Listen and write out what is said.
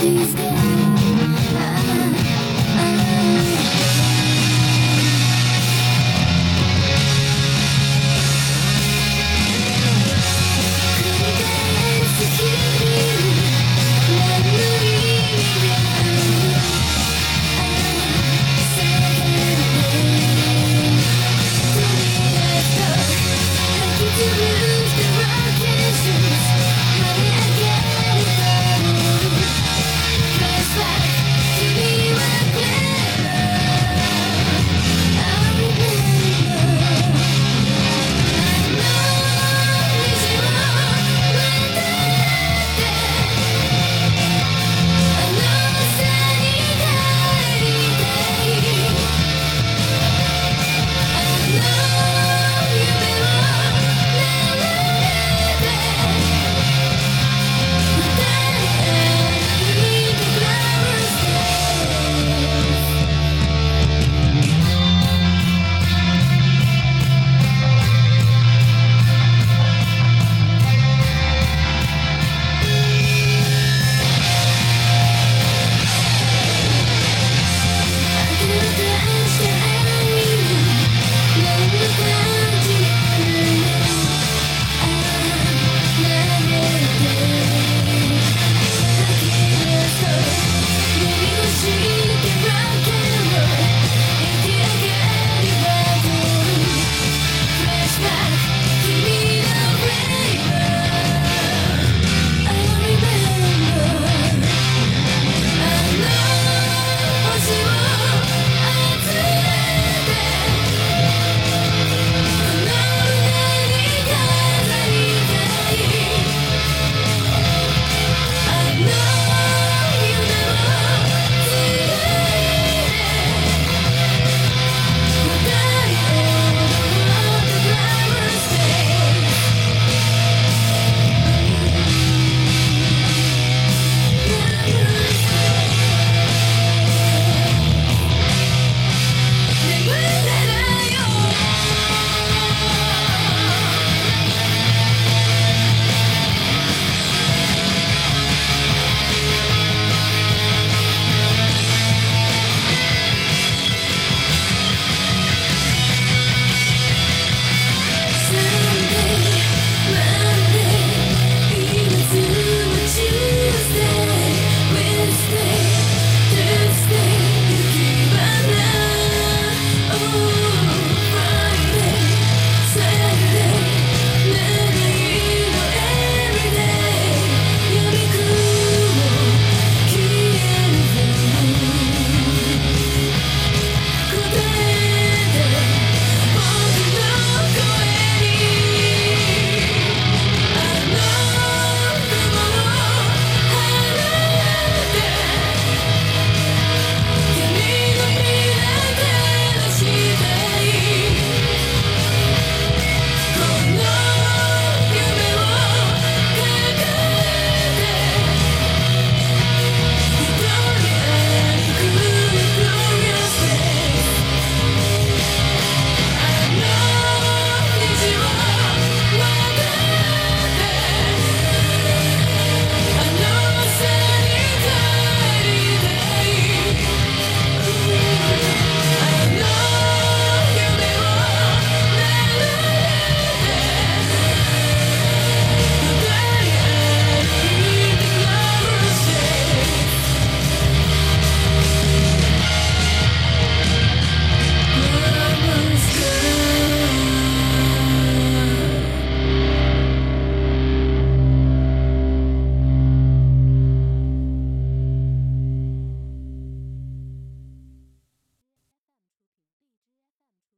This guy.